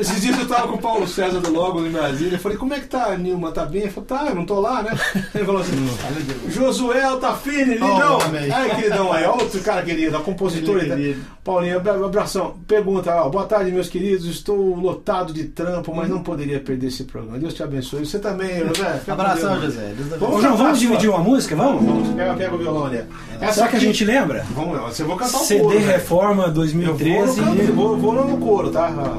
Esses dias eu tava com o Paulo César do Logo em Brasília. Eu falei, como é que tá Nilma? Tá bem? Ele falou, tá, eu não tô lá, né? Ele falou assim, Josué Altafine, lindão. Oh, amém. Ai, queridão, aí, outro cara querido, a compositora. É querido. Paulinho, abra- abração. Pergunta, ó, boa tarde, meus queridos. Estou lotado de trampo, mas não poderia perder esse programa. Deus te abençoe. Você também, José. Abração, Deus. José. Deus Vamos João, vamos dividir uma música? Vamos? Vamos, pega, pega o violão ali. Essa Será que a aqui- gente lembra? Vamos lá, você vou cantar o CD coro. né? Reforma Eu vou, 2013. no, canto, vou, vou no coro, tá?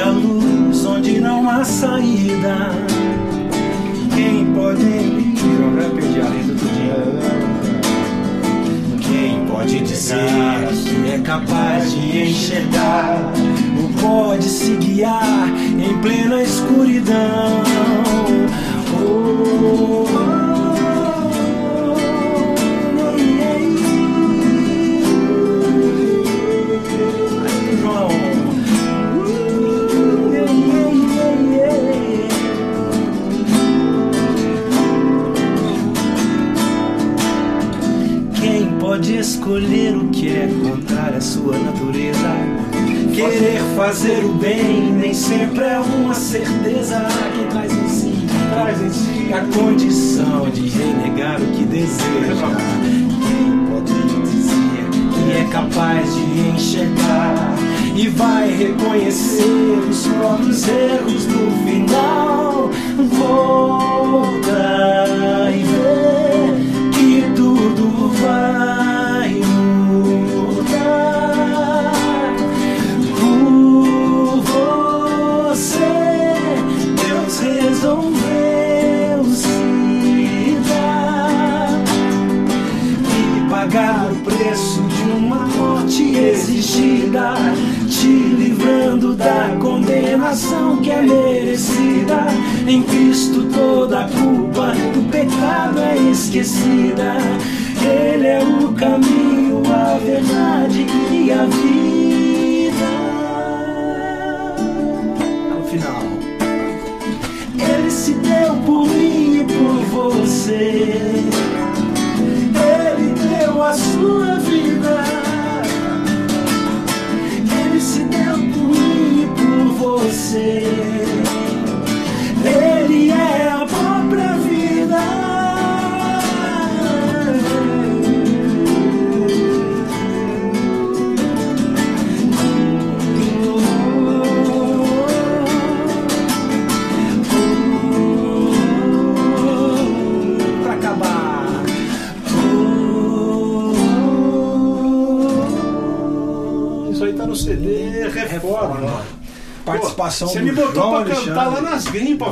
A luz, onde não há saída? Quem pode? Eu já perdi a letra do Quem pode dizer que é capaz de enxergar ou pode se guiar em plena escuridão? Oh, escolher o que é contrário à sua natureza? Querer fazer o bem nem sempre é uma certeza. Quem traz em si, traz em si a condição de renegar o que deseja. Quem pode dizer que é capaz de enxergar e vai reconhecer os próprios erros no final? Volta e vê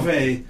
velho.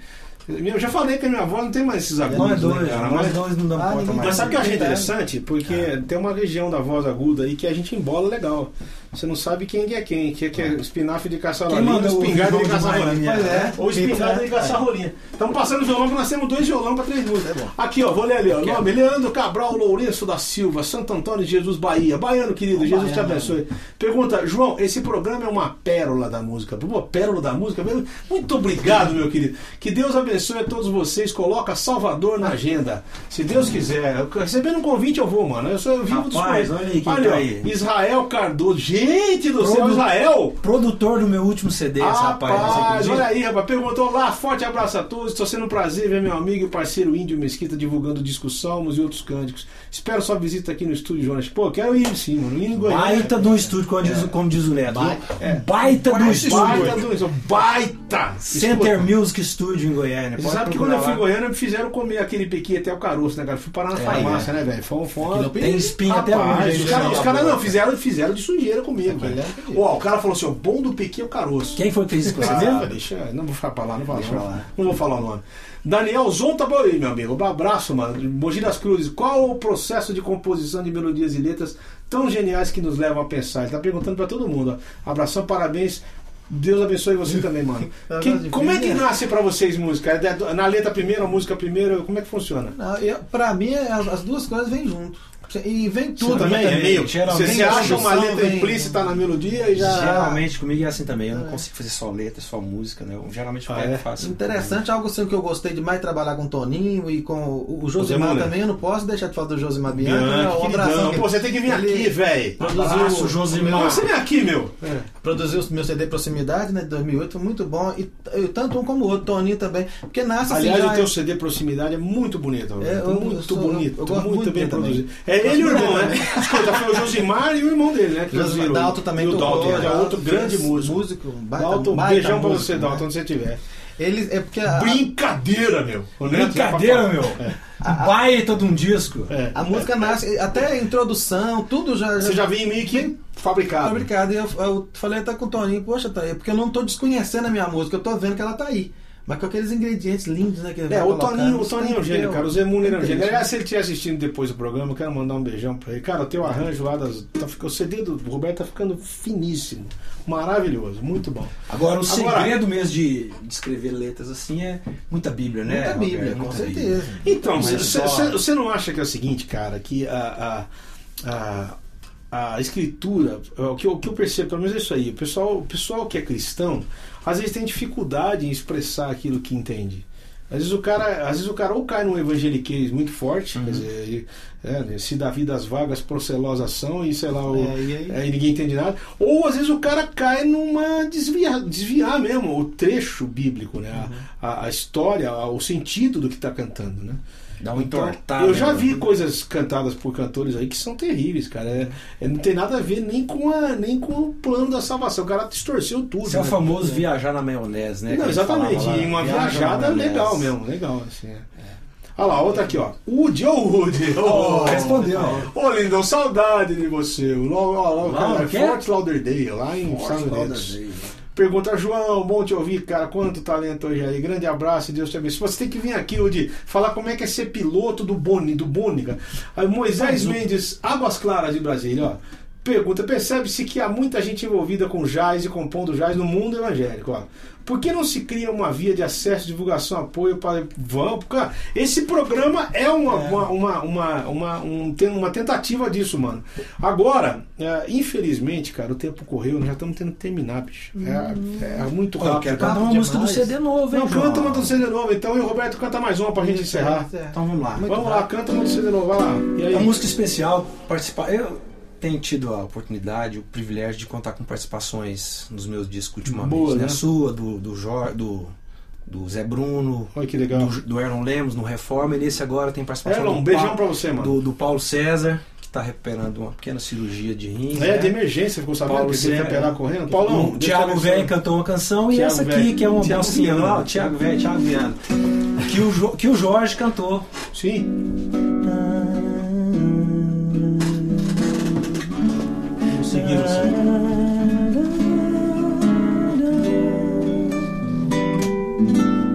Eu já falei que a minha voz não tem mais esses agudos. Nós né, dois, cara? nós Mas- dois não damos Ah, conta mais. Mas sabe o que eu achei Verdade. interessante? Porque tem uma região da voz aguda aí que a gente embola legal. Você não sabe quem é quem, que é, que é espinafre de Quem caçarolinha, mandou o espingarda de. Maria? Pois é, É. ou espingarda de caçarolinha. Estamos passando violão, nós temos dois violão para três músicas. Aqui, ó, vou ler ali, ó. Nome, Leandro Cabral Lourenço da Silva, Santo Antônio de Jesus, Bahia. Baiano, querido, Jesus te baiano. abençoe. Pergunta, João, esse programa é uma pérola da música. Pô, pérola da música? Muito obrigado, meu querido. Que Deus abençoe a todos vocês. Coloca Salvador na agenda. Se Deus quiser. Recebendo um convite, eu vou, mano. Eu sou eu vivo dos Rapaz, coisas. olha aí Olha, tá aí. Israel Cardoso. Gente do céu, Israel! Produtor do meu último CD, rapaz. Rapaz, olha aí, rapaz. Perguntou lá, forte abraço a todos. Estou sendo um prazer ver meu amigo e parceiro Índio Mesquita divulgando discos salmos e outros cânticos. Espero sua visita aqui no estúdio, Jonas. Pô, quero ir sim, mano. Em Goiânia. Baita um estúdio, como diz, como diz o Neto. Baita. É. Baita um estúdio. Baita do Baita! Center Escuta, Music Studio em Goiânia. Você sabe que quando eu fui em lá. Goiânia me fizeram comer aquele pequi até o caroço, né, cara? Fui parar na É, farmácia, né, velho? Foi, um-. Aquilo Tem espinho até hoje. Os caras da caras não fizeram, fizeram de sujeira comigo, Aquele velho. Ó, o cara falou assim: o bom do pequi é o caroço. Quem foi que fez isso com você Ah, mesmo? deixa, não vou ficar pra lá, não vou Deixa pra lá. Não vou falar o nome. Daniel Zonta Boi, meu amigo. Um abraço, mano. Mogi das Cruzes. Qual o processo de composição de melodias e letras tão geniais que nos levam a pensar? Ele tá perguntando pra todo mundo. Ó. Abração, parabéns. Deus abençoe você também, mano. *laughs* Tá Que- difícil, como é que né? nasce pra vocês música? É da- Na letra primeiro, a música primeiro? Como é que funciona? Pra mim, é- as, as duas coisas vêm junto. E vem tudo. Também né? é meio. Você, geralmente você acha uma letra vem- implícita na melodia e já. Geralmente comigo é assim também. Eu não consigo fazer só letra, só música, né? Eu, geralmente eu Ah, pego é? faço. Interessante, algo assim que eu gostei demais trabalhar com o Toninho e com o, o Josimar Muller. também. Eu não posso deixar de falar do Josimar Bianchi. né? Bianchi, abração. queridão. que Pô, você tem que vir ele aqui, velho. Abraço, Josimar. Não, você vem aqui, meu. Produziu o meu CD Proximidade, né, de 2008, foi muito bom. E, tanto um como o outro, Toninho também. Porque nasce Aliás, assim. o teu CD Proximidade é muito bonito. É, eu- muito eu bonito, eu muito, bem produzido. É ele e o irmão, né? *laughs* Escuta, foi o Josimar e o irmão dele, né? que Josimar. Dalton também E o tocou, Dalton, é já outro grande músico. músico, um baita- Dalton, baita beijão pra você, né? Dalton, onde você estiver. Ele, é porque a, Brincadeira, meu. Já Brincadeira, meu. É. Baita de um disco. É. a música nasce, até a introdução, tudo já. Você já vem meio que fabricado. fabricado. E eu, eu falei até com o Toninho, poxa, tá aí, porque eu não tô desconhecendo a minha música, eu tô vendo que ela tá aí. Mas com aqueles ingredientes lindos, né? Que ele É, o Toninho, o Toninho é um gênio, cara. O Zé Muller é um gênio. Aliás, se ele estiver assistindo depois do programa, eu quero mandar um beijão pra ele. Cara, o teu arranjo lá das. Tá, ficando- o CD do Roberto tá ficando finíssimo. Maravilhoso, muito bom. Agora, o Agora- segredo mesmo de, de escrever letras assim é muita Bíblia, né? Muita Bíblia, Roberto? com Muita certeza. Bíblia. Então, Mas você só- você não acha que é o seguinte, cara, que a, a, a, a escritura, o que, eu, o que eu percebo, pelo menos é isso aí, o pessoal, o pessoal que é cristão, às vezes tem dificuldade em expressar aquilo que entende. Às vezes o cara, às vezes o cara ou cai num evangeliquez muito forte, quer dizer, é, se Davi das vagas procelosa são e sei lá, o, É, e aí? é, e ninguém entende nada. Ou às vezes o cara cai numa desviar, desviar mesmo o trecho bíblico, né? Uhum. A, a- história, o sentido do que está cantando, né? Dá um Então, eu já né? vi coisas cantadas por cantores aí que são terríveis, cara. É, é, não tem nada a ver nem com, a, nem com o plano da salvação. O cara distorceu tudo. Isso é o né? famoso viajar na maionese, né? Não, exatamente. lá, E uma viajada legal mesmo, legal. Assim, é. Olha lá, outra aqui, ó. Woody, ô Woody. *laughs* Ô, respondeu. Ô, lindão, saudade de você. Lá, cara, o quê? Fort Lauderdale, lá em Forte Estados Unidos. Lauderdale. Pergunta, João, bom te ouvir, cara. Quanto talento hoje aí. Grande abraço e Deus te abençoe. Você tem que vir aqui, Woody, falar como é que é ser piloto do Boni, do Bônica. Moisés Mendes, Águas Claras de Brasília, ó. Pergunta, percebe-se que há muita gente envolvida com jazz e compondo jazz no mundo evangélico, ó. Por que não se cria uma via de acesso, divulgação, apoio para. Vamos, cara. Esse programa é uma, uma, uma, uma, uma, um- tem uma tentativa disso, mano. Agora, é, infelizmente, cara, o tempo correu, nós já estamos tendo que terminar, bicho. É, é muito Pô, eu rápido. quero cantar uma Rápido música do. CD novo, hein, Não, João? canta uma do CD novo, então, e o Roberto canta mais uma pra gente encerrar. É. Então vamos lá. Muito Vamos lá, rápido. canta uma do CD novo, vai lá. E aí? É uma música especial, participar. Eu tenho tido a oportunidade, o privilégio de contar com participações nos meus discos ultimamente. Boa, né? né? A sua, do, do, Jor, do, do Zé Bruno, Olha que legal. do, do Erlon Lemos no Reforma, e nesse agora tem participação Erlon, do, um beijão Pa- pra você, mano. do, do Paulo César, que está recuperando uma pequena cirurgia de rins. É, né? de emergência, ficou sabendo Paulo que ele operar correndo? Paulão, o Thiago. Velho cantou uma canção e Thiago essa aqui, Velho. que é uma o Thiago Velho, Thiago Viana. Que o, Jo- que o Jorge cantou. Sim.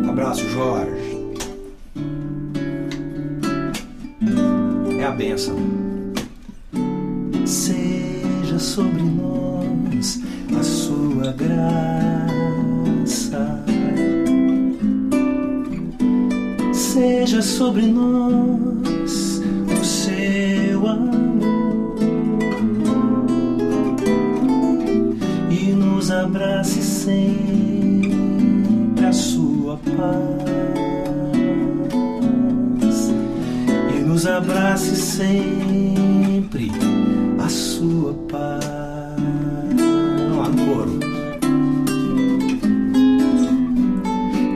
Abraço. Jorge. É a benção. Seja sobre nós a sua graça. Seja sobre nós o seu amor abrace sempre a sua paz e nos abrace sempre a sua paz. No coro.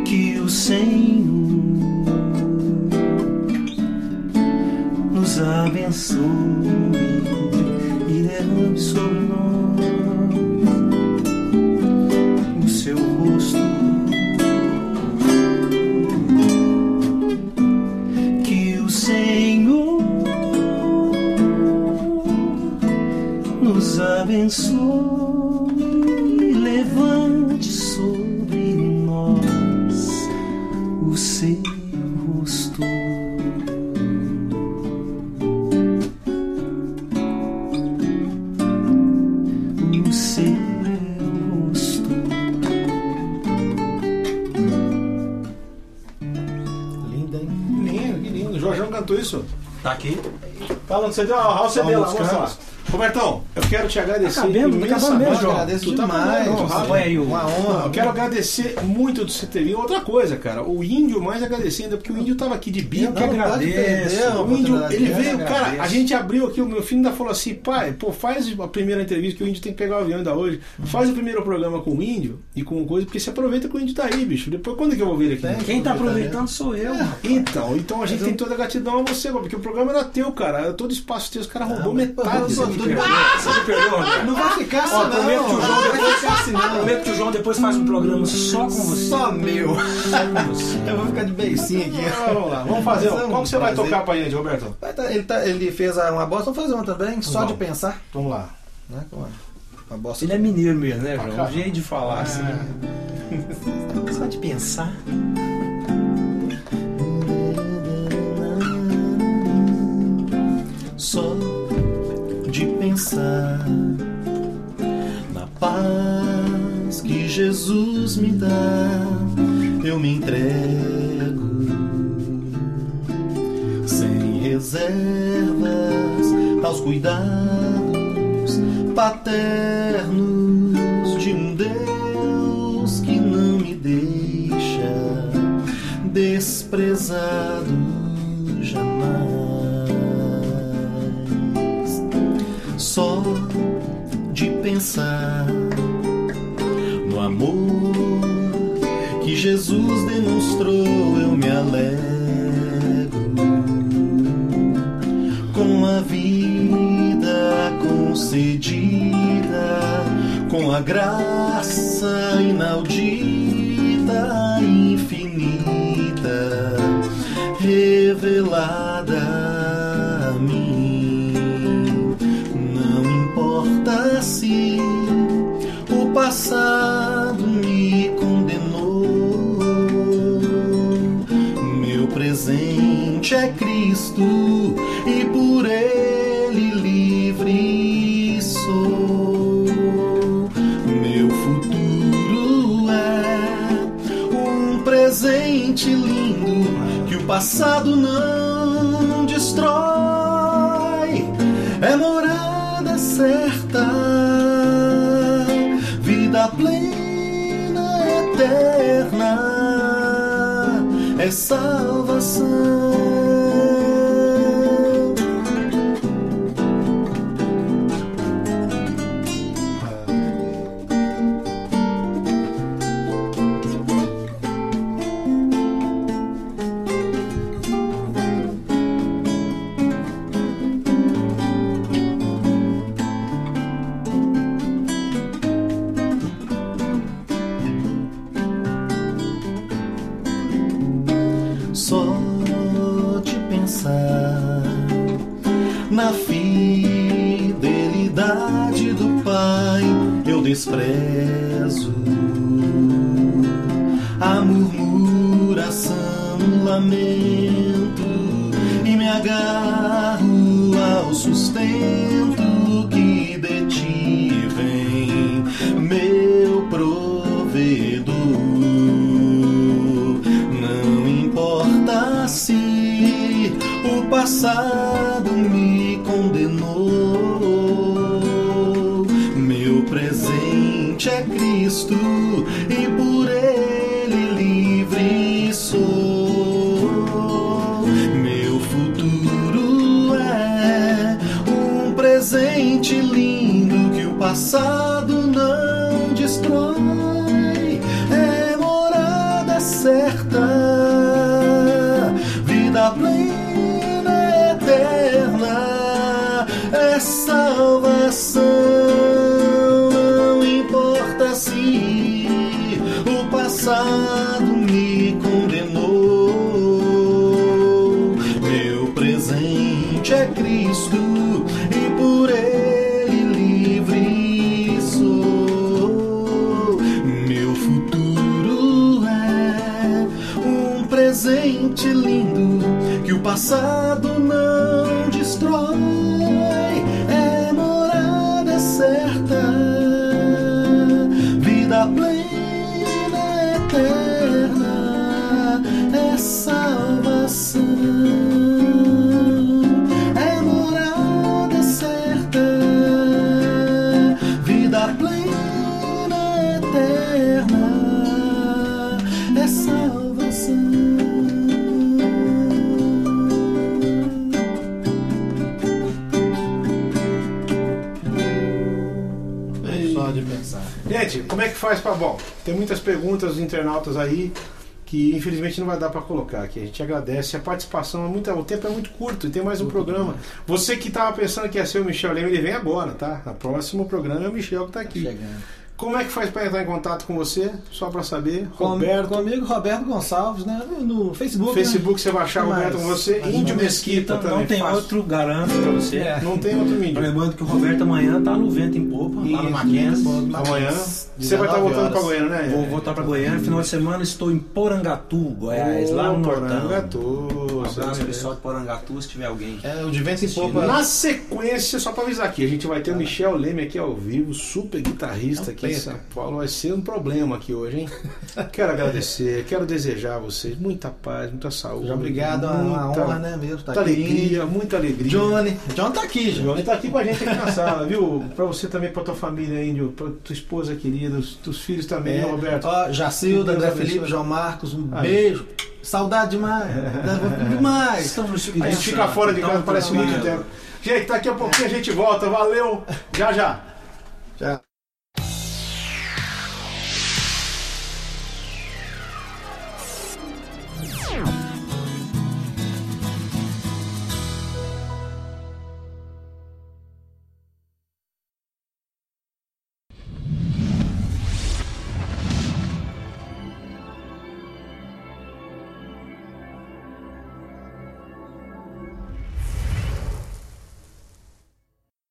Que o Senhor nos abençoe Tá aqui. Fala onde você deu. Olha o CD lá, Vamos, mostra lá. Carlos. Robertão, quero te agradecer. Acabemos, imensamente. acabamos mesmo, Eu João. agradeço tá demais. aí Uma honra. Eu quero agradecer muito ter vindo. Outra coisa, cara, o índio mais agradecendo, porque o índio tava aqui de bico. Eu que agradeço. O índio, ele veio, cara, a gente abriu aqui, o meu filho ainda falou assim, pai, pô, faz a primeira entrevista, que o índio tem que pegar o avião ainda hoje. Faz o primeiro programa com o índio e com coisa, porque você aproveita que o índio tá aí, bicho. Depois, quando que eu vou vir aqui? Quem tá aproveitando sou eu. rapaz. Então, então a gente tem toda a gratidão a você, porque o programa era teu, cara. Todo espaço teu, os caras roubou metade pô, cara. Você me perdoa? Não vai ficar assim, Ó, não. prometo que o João vai depois- ficar assim, não. Prometo que o João depois faz um programa só com você. Só meu. Eu vou ficar de beicinho aqui. Ah, Vamos lá, vamos fazer. Vamos Qual que você vai fazer. tocar pra gente, Roberto? Tá- Ele, tá- ele fez uma bosta, vamos fazer uma também, só Vamos. de pensar. Vamos lá. Né? com Uma, uma bosta. Ele é mineiro mesmo, né, João? Um jeito de falar assim. Só de pensar. Só de pensar na paz que Jesus me dá, eu me entrego sem reservas aos cuidados paternos de um Deus que não me deixa desprezado jamais. Só de pensar no amor que Jesus demonstrou, eu me alegro com a vida concedida, com a graça inaudita, infinita, revelada se o passado me condenou, meu presente é Cristo e por Ele livre sou. Meu futuro é um presente lindo que o passado não é salvação. Passado me condenou, meu presente é Cristo e por ele livre sou. Meu futuro é um presente lindo que o passado que Gente, como é que faz pra. Bom, tem muitas perguntas dos internautas aí que infelizmente não vai dar pra colocar aqui. A gente agradece a participação, é muita, o tempo é muito curto e tem mais um programa. Você que tava pensando que ia ser o Michel Leme, ele vem agora, tá? No próximo programa é o Michel que tá aqui. Chegando. Como é que faz pra entrar em contato com você? Só pra saber. Com- Roberto. Comigo, Roberto Gonçalves, né? No Facebook. Facebook você vai achar Mas- Roberto com você. Índio Mesquita Então, também. não tem fácil. outro, garanto pra você. É. Não tem outro índio. Lembrando que o Roberto amanhã tá no vento em Popa, lá no. Mackenzie. Amanhã. Você vai estar 19 voltando pra horas. Goiânia, né? Vou voltar pra Goiânia. Final de semana estou em Porangatu, Goiás, lá no Nortão. Porangatu. Um abraço pessoal de Porangatu, se tiver alguém. É, o de vento em popa. Na sequência, só pra avisar aqui, a gente vai ter o Michel Leme aqui ao vivo, super guitarrista Não aqui. São Paulo. Vai ser um problema aqui hoje, hein? *laughs* Quero agradecer, quero desejar a vocês muita paz, muita saúde. Obrigado, é uma muita, honra, né, mesmo? Tá Muita aqui. alegria, muita alegria. Johnny. John tá aqui, Johnny Johnny. tá aqui com a gente aqui na sala, viu? Pra você também, pra tua família, Índio, pra tua esposa querida, os teus filhos também, É. né, Roberto? Ó, Jacilda, André. Felipe, João Marcos, um Aí. beijo. Saudade demais. demais. Estamos A gente fica fora de então, casa, parece tranquilo. muito tempo. Gente, daqui a pouquinho a gente volta, valeu, já já.